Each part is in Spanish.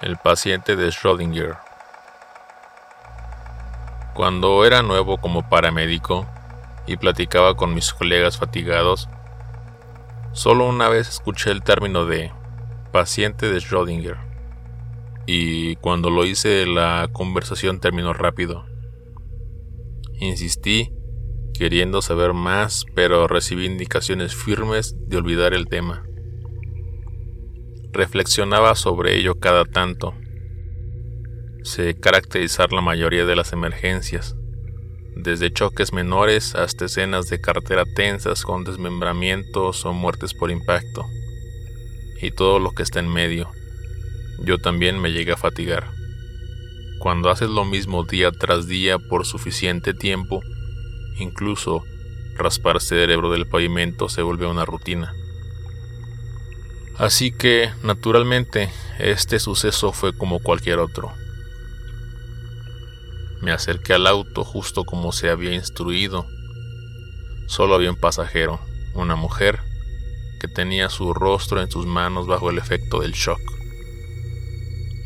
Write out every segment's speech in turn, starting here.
El paciente de Schrödinger. Cuando era nuevo como paramédico y platicaba con mis colegas fatigados, solo una vez escuché el término de paciente de Schrödinger. Y cuando lo hice la conversación terminó rápido. Insistí, queriendo saber más, pero recibí indicaciones firmes de olvidar el tema. Reflexionaba sobre ello cada tanto. Sé caracterizar la mayoría de las emergencias, desde choques menores hasta escenas de cartera tensas con desmembramientos o muertes por impacto, y todo lo que está en medio. Yo también me llegué a fatigar. Cuando haces lo mismo día tras día por suficiente tiempo, incluso raspar cerebro del pavimento se vuelve una rutina. Así que, naturalmente, este suceso fue como cualquier otro. Me acerqué al auto justo como se había instruido. Solo había un pasajero, una mujer, que tenía su rostro en sus manos bajo el efecto del shock.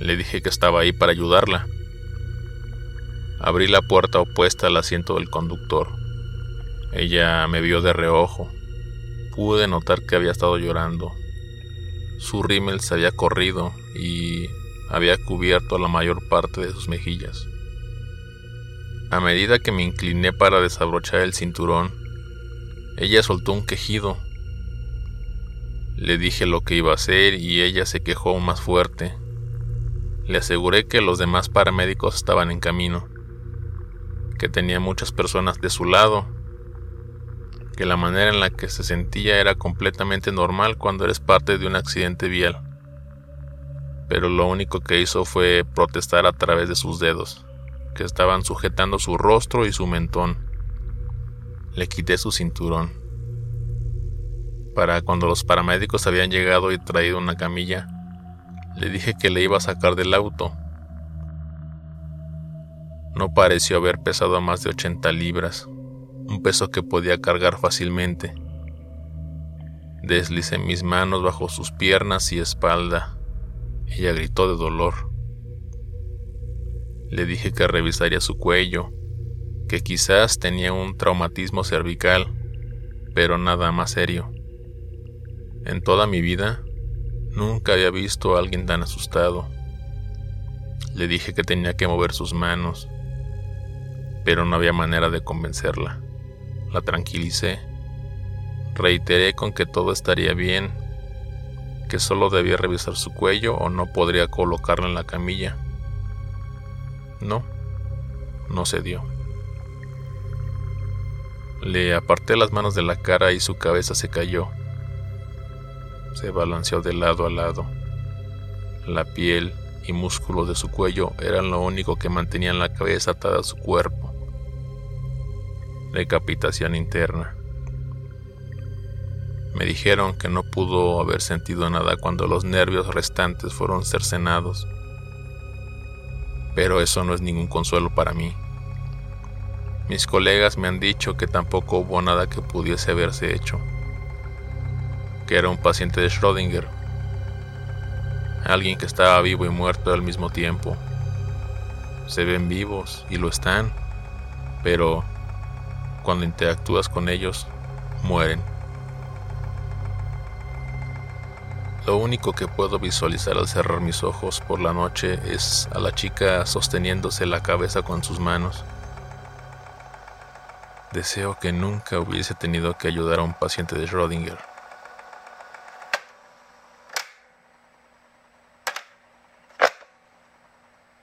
Le dije que estaba ahí para ayudarla. Abrí la puerta opuesta al asiento del conductor. Ella me vio de reojo. Pude notar que había estado llorando su rímel se había corrido y había cubierto la mayor parte de sus mejillas. A medida que me incliné para desabrochar el cinturón, ella soltó un quejido. Le dije lo que iba a hacer y ella se quejó más fuerte. Le aseguré que los demás paramédicos estaban en camino, que tenía muchas personas de su lado que la manera en la que se sentía era completamente normal cuando eres parte de un accidente vial. Pero lo único que hizo fue protestar a través de sus dedos, que estaban sujetando su rostro y su mentón. Le quité su cinturón. Para cuando los paramédicos habían llegado y traído una camilla, le dije que le iba a sacar del auto. No pareció haber pesado más de 80 libras un peso que podía cargar fácilmente. Deslicé mis manos bajo sus piernas y espalda. Ella gritó de dolor. Le dije que revisaría su cuello, que quizás tenía un traumatismo cervical, pero nada más serio. En toda mi vida, nunca había visto a alguien tan asustado. Le dije que tenía que mover sus manos, pero no había manera de convencerla. La tranquilicé. Reiteré con que todo estaría bien, que solo debía revisar su cuello o no podría colocarla en la camilla. No, no se dio. Le aparté las manos de la cara y su cabeza se cayó. Se balanceó de lado a lado. La piel y músculos de su cuello eran lo único que mantenían la cabeza atada a su cuerpo decapitación interna. Me dijeron que no pudo haber sentido nada cuando los nervios restantes fueron cercenados. Pero eso no es ningún consuelo para mí. Mis colegas me han dicho que tampoco hubo nada que pudiese haberse hecho. Que era un paciente de Schrödinger. Alguien que estaba vivo y muerto al mismo tiempo. Se ven vivos y lo están, pero cuando interactúas con ellos, mueren. Lo único que puedo visualizar al cerrar mis ojos por la noche es a la chica sosteniéndose la cabeza con sus manos. Deseo que nunca hubiese tenido que ayudar a un paciente de Schrödinger.